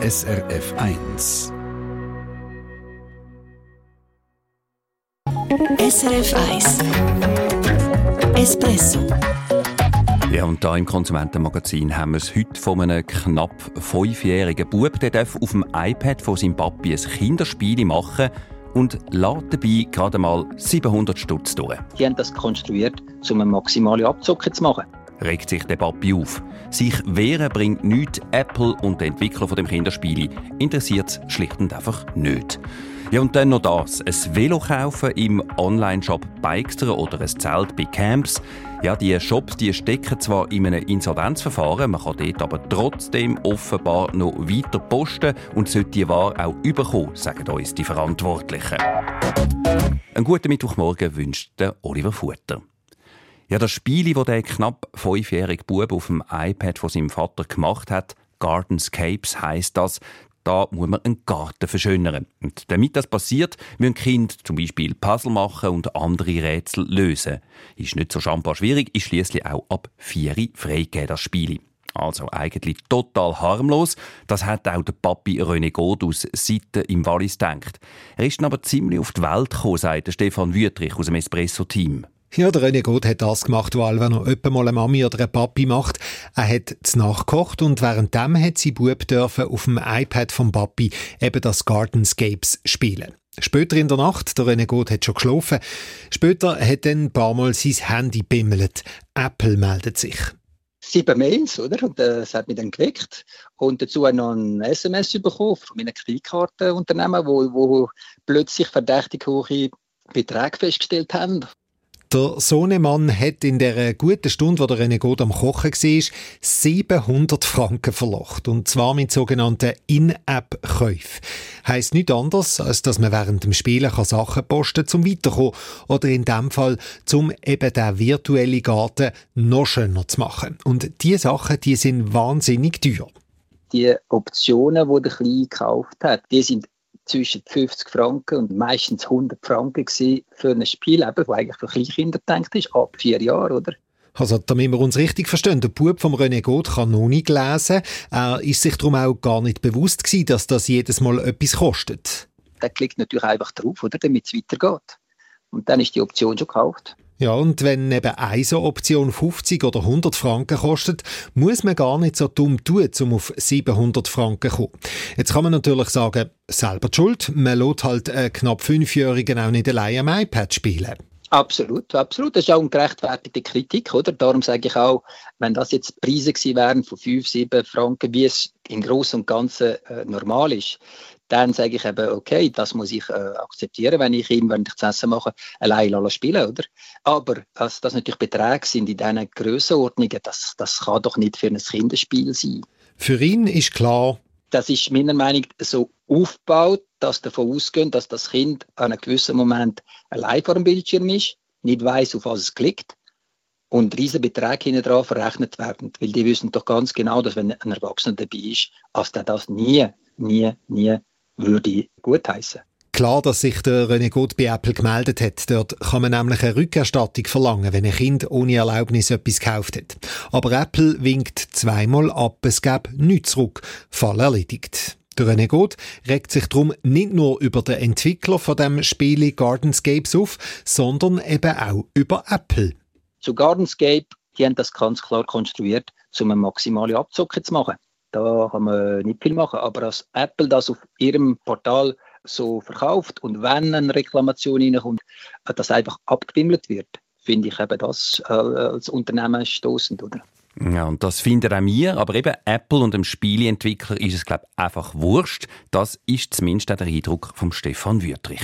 SRF 1. SRF 1 Espresso ja, und da im Konsumentenmagazin haben wir es heute von einem knapp fünfjährigen Bub, der darf auf dem iPad von seinem Papi ein Kinderspiel machen und lädt dabei gerade mal 700 Stutz durch. Die haben das konstruiert, um eine maximale Abzocke zu machen. Regt sich der Papi auf. Sich wehren bringt nichts. Apple und der Entwickler von dem Kinderspiel interessiert es schlicht und einfach nicht. Ja, und dann noch das. Ein Velo kaufen im Online-Shop Bikester oder ein Zelt bei Camps. Ja, die Shops die stecken zwar in einem Insolvenzverfahren, man kann dort aber trotzdem offenbar noch weiter posten und sollte die Ware auch überkommen, sagen uns die Verantwortlichen. Einen guten Mittwochmorgen wünscht Oliver Futter. Ja, das Spiel, das der knapp fünfjährige Bub auf dem iPad von seinem Vater gemacht hat, Gardenscapes heißt das, da muss man einen Garten verschönern. Und damit das passiert, müssen Kinder zum Beispiel Puzzle machen und andere Rätsel lösen. Ist nicht so schambar schwierig, ist schließlich auch ab 4 freigegeben, das Spiel. Also eigentlich total harmlos. Das hat auch der Papi René God aus Seite im Wallis gedacht. Er ist aber ziemlich auf die Welt gekommen, sagt Stefan Wüttrich aus dem Espresso-Team. Ja, der René Gott hat das gemacht, was er öppe mal eine Mami oder ein Papi macht. Er hat es nachgekocht und währenddem hat sie Bub dürfen auf dem iPad vom Papi eben das Gardenscapes spielen. Später in der Nacht, der René Gott hat schon geschlafen, später hat dann ein paar Mal sein Handy bimmelt. Apple meldet sich. Sieben Mails, oder? Und äh, das hat mich dann geweckt. Und dazu noch ein SMS bekommen von meinem Kreditkartenunternehmen, wo, wo plötzlich verdächtig hohe Beträge festgestellt haben. Der Sohnemann hat in der guten Stunde, wo der René God am Kochen war, 700 Franken verlocht. Und zwar mit sogenannten In-App-Käufen. Heisst nichts anderes, als dass man während dem Spielen Sachen posten kann, zum Weiterkommen. Oder in dem Fall, zum eben den virtuellen Garten noch schöner zu machen. Und diese Sachen, die sind wahnsinnig teuer. Die Optionen, die der Kleine gekauft hat, die sind zwischen 50 Franken und meistens 100 Franken für ein Spiel, das eigentlich für Kleinkinder gedacht ist, ab vier Jahren, oder? Also, damit wir uns richtig verstehen, der Bub vom René Gott kann noch nicht lesen. Er ist sich darum auch gar nicht bewusst gewesen, dass das jedes Mal etwas kostet. Der klickt natürlich einfach drauf, oder, damit es weitergeht. Und dann ist die Option schon gekauft. Ja, und wenn eben eine Option 50 oder 100 Franken kostet, muss man gar nicht so dumm tun, um auf 700 Franken zu kommen. Jetzt kann man natürlich sagen, selber die Schuld, man lässt halt einen knapp Fünfjährigen auch nicht allein am iPad spielen. Absolut, absolut. Das ist auch eine gerechtfertigte Kritik, oder? Darum sage ich auch, wenn das jetzt Preise gewesen wären von 5, 7 Franken, wie es im Großen und Ganzen äh, normal ist, dann sage ich eben, okay, das muss ich äh, akzeptieren, wenn ich ihn, wenn ich das Essen mache, allein spielen, oder? Aber dass das natürlich Beträge sind in diesen Grössenordnungen, das, das kann doch nicht für ein Kinderspiel sein. Für ihn ist klar, das ist meiner Meinung nach so aufgebaut, dass davon ausgeht, dass das Kind an einem gewissen Moment allein vor dem Bildschirm ist, nicht weiß, auf was es klickt und riesige Beträge hinten drauf verrechnet werden. Weil die wissen doch ganz genau, dass wenn ein Erwachsener dabei ist, dass der das nie, nie, nie würde gutheißen. Klar, dass sich der René Gott bei Apple gemeldet hat. Dort kann man nämlich eine Rückerstattung verlangen, wenn ein Kind ohne Erlaubnis etwas gekauft hat. Aber Apple winkt zweimal ab, es gäbe nichts zurück. Fall erledigt. Der René Gott regt sich darum nicht nur über den Entwickler von dem Spiel Gardenscapes auf, sondern eben auch über Apple. Zu Gardenscape, die haben das ganz klar konstruiert, um eine maximale Abzocke zu machen. Da kann man nicht viel machen. Aber als Apple das auf ihrem Portal so verkauft und wenn eine Reklamation reinkommt, äh, dass einfach abgewimmelt wird, finde ich eben das äh, als Unternehmen stoßend, oder? Ja, und das finden auch wir, aber eben Apple und dem Spieleentwickler ist es, glaube ich, einfach wurscht. Das ist zumindest auch der Eindruck von Stefan Wüttrich.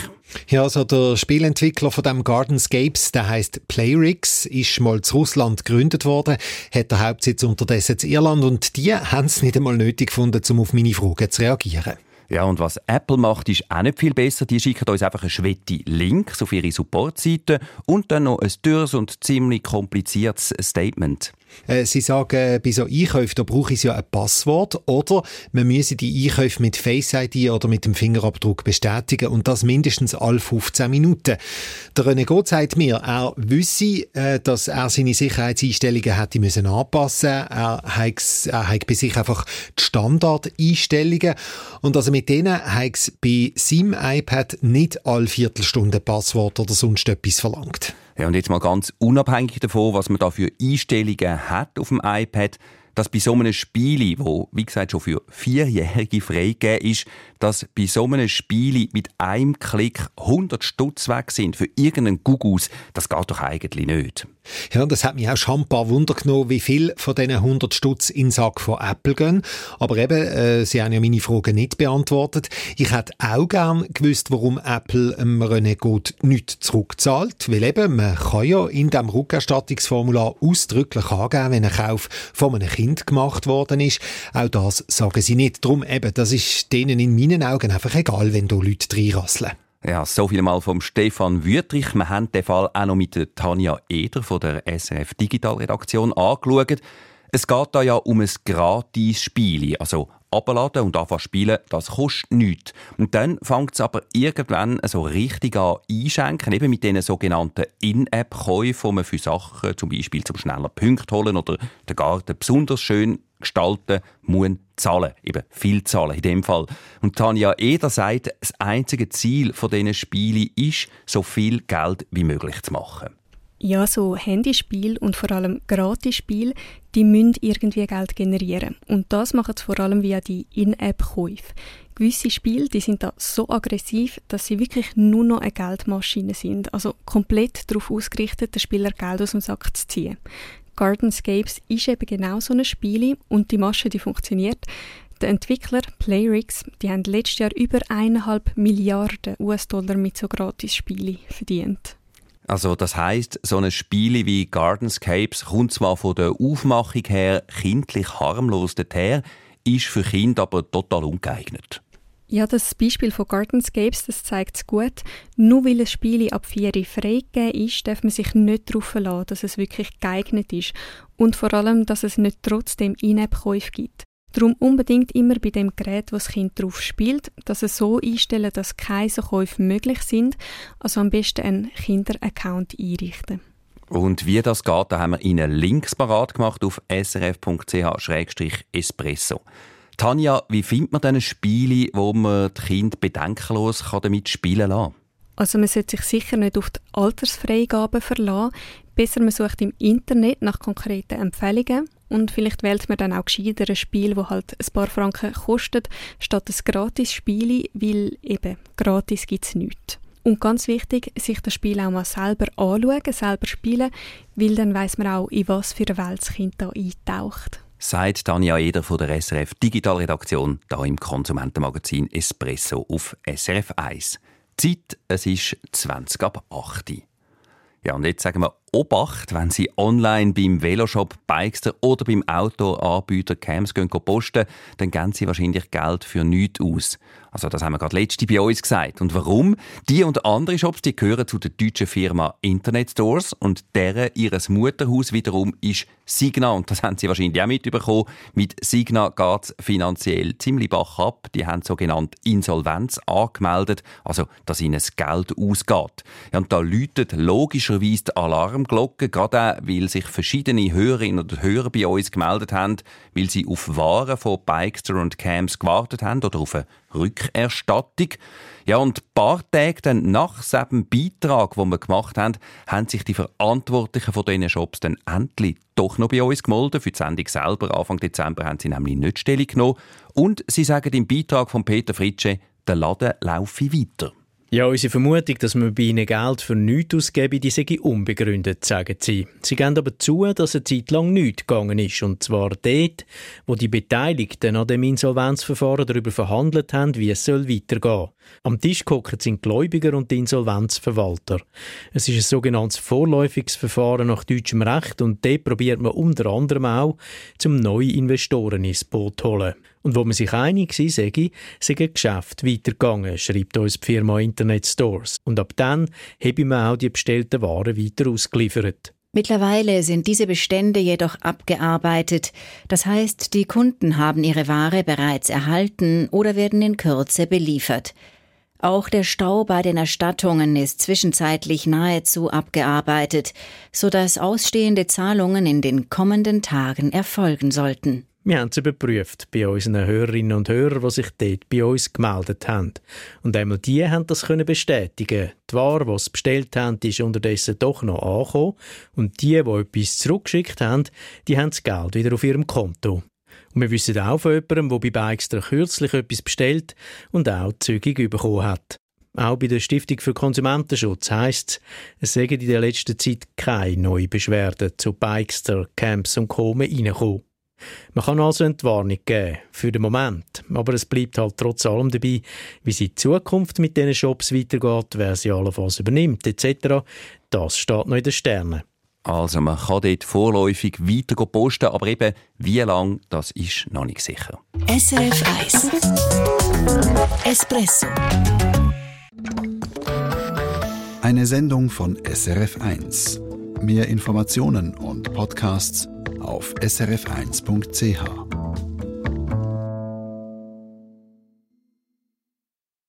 Ja, also der Spielentwickler von dem Gardenscapes, der heißt Playrix, ist mal zu Russland gegründet worden, hat den Hauptsitz unterdessen in Irland und die haben es nicht einmal nötig gefunden, um auf meine Fragen zu reagieren. Ja, und was Apple macht, ist auch nicht viel besser. Die schicken uns einfach einen schwette Link auf ihre Supportseite und dann noch ein dürres und ziemlich kompliziertes Statement. Äh, Sie sagen, bei so Einkäufen, da brauche ich ja ein Passwort oder man müsse die Einkäufe mit Face ID oder mit dem Fingerabdruck bestätigen und das mindestens alle 15 Minuten. Der René Gott sagt mir, er wüsste, äh, dass er seine Sicherheitseinstellungen hätte müssen anpassen. Hat, er hat bei sich einfach die Standardeinstellungen und also mit denen hat es bei seinem iPad nicht alle Viertelstunde Passwort oder sonst etwas verlangt. Ja, und jetzt mal ganz unabhängig davon, was man da für Einstellungen hat auf dem iPad, dass bei so einem Spiel, wo wie gesagt schon für Vierjährige freigegeben ist, dass bei so einem Spiel mit einem Klick 100 Stutz weg sind für irgendeinen Gugus, das geht doch eigentlich nicht. Ja, das hat mich auch schon ein paar Wunder genommen, wie viel von diesen 100 Stutz in den Sack von Apple gehen. Aber eben, äh, Sie haben ja meine Frage nicht beantwortet. Ich hätte auch gern gewusst, warum Apple einem René Gott nicht zurückzahlt. Weil eben, man kann ja in diesem Rückerstattungsformular ausdrücklich angeben, wenn ein Kauf von einem Kind gemacht worden ist. Auch das sagen Sie nicht. Darum eben, das ist denen in meinen Augen einfach egal, wenn da Leute reinrasseln. Ja, so viel mal vom Stefan Wüttrich. Wir haben den Fall auch noch mit Tanja Eder von der SRF Digitalredaktion angeschaut. Es geht da ja um ein Gratis-Spiel, also abladen und anfangen spielen, das kostet nichts. Und dann fängt es aber irgendwann so richtig an einschenken, eben mit diesen sogenannten In-App-Käufen, die man für Sachen, zum Beispiel zum schneller Punkte holen oder den Garten besonders schön gestalten, muss zahlen. Eben viel zahlen in dem Fall. Und Tanja Eder sagt, das einzige Ziel von diesen Spielen ist, so viel Geld wie möglich zu machen. Ja, so Handyspiel und vor allem Gratisspiel, die müssen irgendwie Geld generieren. Und das machen sie vor allem via die In-App-Käufe. Gewisse Spiele, die sind da so aggressiv, dass sie wirklich nur noch eine Geldmaschine sind. Also komplett darauf ausgerichtet, den Spieler Geld aus dem Sack zu ziehen. Gardenscapes ist eben genau so ein Spiel und die Masche, die funktioniert. Der Entwickler Playrix, die haben letztes Jahr über eineinhalb Milliarden US-Dollar mit so Gratis-Spielen verdient. Also das heißt, so ein Spiel wie Gardenscapes kommt zwar von der Aufmachung her kindlich harmlos daher, ist für Kinder aber total ungeeignet. Ja, das Beispiel von Gardenscapes, das zeigt es gut. Nur weil ein Spiel ab 4 freigegeben ist, darf man sich nicht darauf verlassen, dass es wirklich geeignet ist. Und vor allem, dass es nicht trotzdem In-App-Käufe gibt. Darum unbedingt immer bei dem Gerät, wo das Kind drauf spielt, dass es so einstellen, dass keine Käufe möglich sind. Also am besten einen Kinder-Account einrichten. Und wie das geht, da haben wir Ihnen Links parat gemacht auf srf.ch-espresso. Tanja, wie findet man denn Spiele, wo man das Kind bedenkenlos damit spielen kann? Also man sollte sich sicher nicht auf die Altersfreigabe verlassen. Besser man sucht im Internet nach konkreten Empfehlungen und vielleicht wählt man dann auch gescheiter ein Spiel, das halt ein paar Franken kostet, statt ein Gratis-Spiel, weil eben gratis gibt es nichts. Und ganz wichtig, sich das Spiel auch mal selber anschauen, selber spielen, weil dann weiß man auch, in was für eine Welt das Kind da eintaucht. Sagt Tanja Eder von der SRF Digitalredaktion, da im Konsumentenmagazin Espresso auf SRF 1. Zeit, es ist 20 ab 8 Ja, und jetzt sagen wir Obacht, wenn Sie online beim Veloshop Bikester oder beim Autoanbieter Cams posten, dann geben Sie wahrscheinlich Geld für nichts aus. Also das haben wir gerade letzte bei uns gesagt. Und warum? Die und andere Shops, die gehören zu der deutschen Firma Internet Stores und deren ihres Mutterhaus wiederum ist Signa und das haben Sie wahrscheinlich auch mitbekommen. Mit Signa geht es finanziell ziemlich bach ab. Die haben sogenannte Insolvenz angemeldet, also dass ihnen das Geld ausgeht. Ja, und da läutet logischerweise die Alarmglocke, gerade auch, weil sich verschiedene Hörerinnen oder Hörer bei uns gemeldet haben, weil sie auf Waren von Bikester und Cams gewartet haben oder auf eine Rückerstattung. Ja, und ein paar Tage dann nach diesem Beitrag, den wir gemacht haben, haben sich die Verantwortlichen von diesen Shops dann endlich doch noch bei uns gemeldet. Für die Sendung selber, Anfang Dezember, haben sie nämlich nicht Stellung genommen. Und sie sagen im Beitrag von Peter Fritsche, der Laden laufe weiter. Ja, unsere Vermutung, dass man bei ihnen Geld für nichts ausgeben, die sei unbegründet, sagen sie. Sie geben aber zu, dass eine Zeit lang nichts gegangen ist. Und zwar dort, wo die Beteiligten an dem Insolvenzverfahren darüber verhandelt haben, wie es soll weitergehen Am Tisch gucken sind Gläubiger und die Insolvenzverwalter. Es ist ein sogenanntes vorläufiges Verfahren nach deutschem Recht und dort probiert man unter anderem auch, zum neue Investoren ins Boot zu holen. Und wo man sich einig war, sage sei ein Geschäft weitergegangen, schreibt uns die Firma Internet Stores. Und ab dann habe man auch die bestellten Waren weiter ausgeliefert. Mittlerweile sind diese Bestände jedoch abgearbeitet. Das heißt, die Kunden haben ihre Ware bereits erhalten oder werden in Kürze beliefert. Auch der Stau bei den Erstattungen ist zwischenzeitlich nahezu abgearbeitet, sodass ausstehende Zahlungen in den kommenden Tagen erfolgen sollten. Wir haben es überprüft bei unseren Hörerinnen und Hörern, die sich dort bei uns gemeldet haben. Und einmal die haben das können bestätigen. Die Ware, die sie bestellt haben, ist unterdessen doch noch angekommen. Und die, die etwas zurückgeschickt haben, die haben das Geld wieder auf ihrem Konto. Und wir wissen auch von jemandem, der bei Bikester kürzlich etwas bestellt und auch zügig bekommen hat. Auch bei der Stiftung für Konsumentenschutz heisst es, es sägen in der letzten Zeit keine neuen Beschwerden zu Bikester, Camps und Co. reinkommen. Man kann also eine Warnung geben, für den Moment. Aber es bleibt halt trotz allem dabei, wie es in Zukunft mit diesen Shops weitergeht, wer sie allenfalls übernimmt, etc. Das steht noch in den Sternen. Also man kann dort vorläufig weiter posten, aber eben wie lang, das ist noch nicht sicher. SRF 1 Espresso Eine Sendung von SRF 1. Mehr Informationen und Podcasts auf srf1.ch.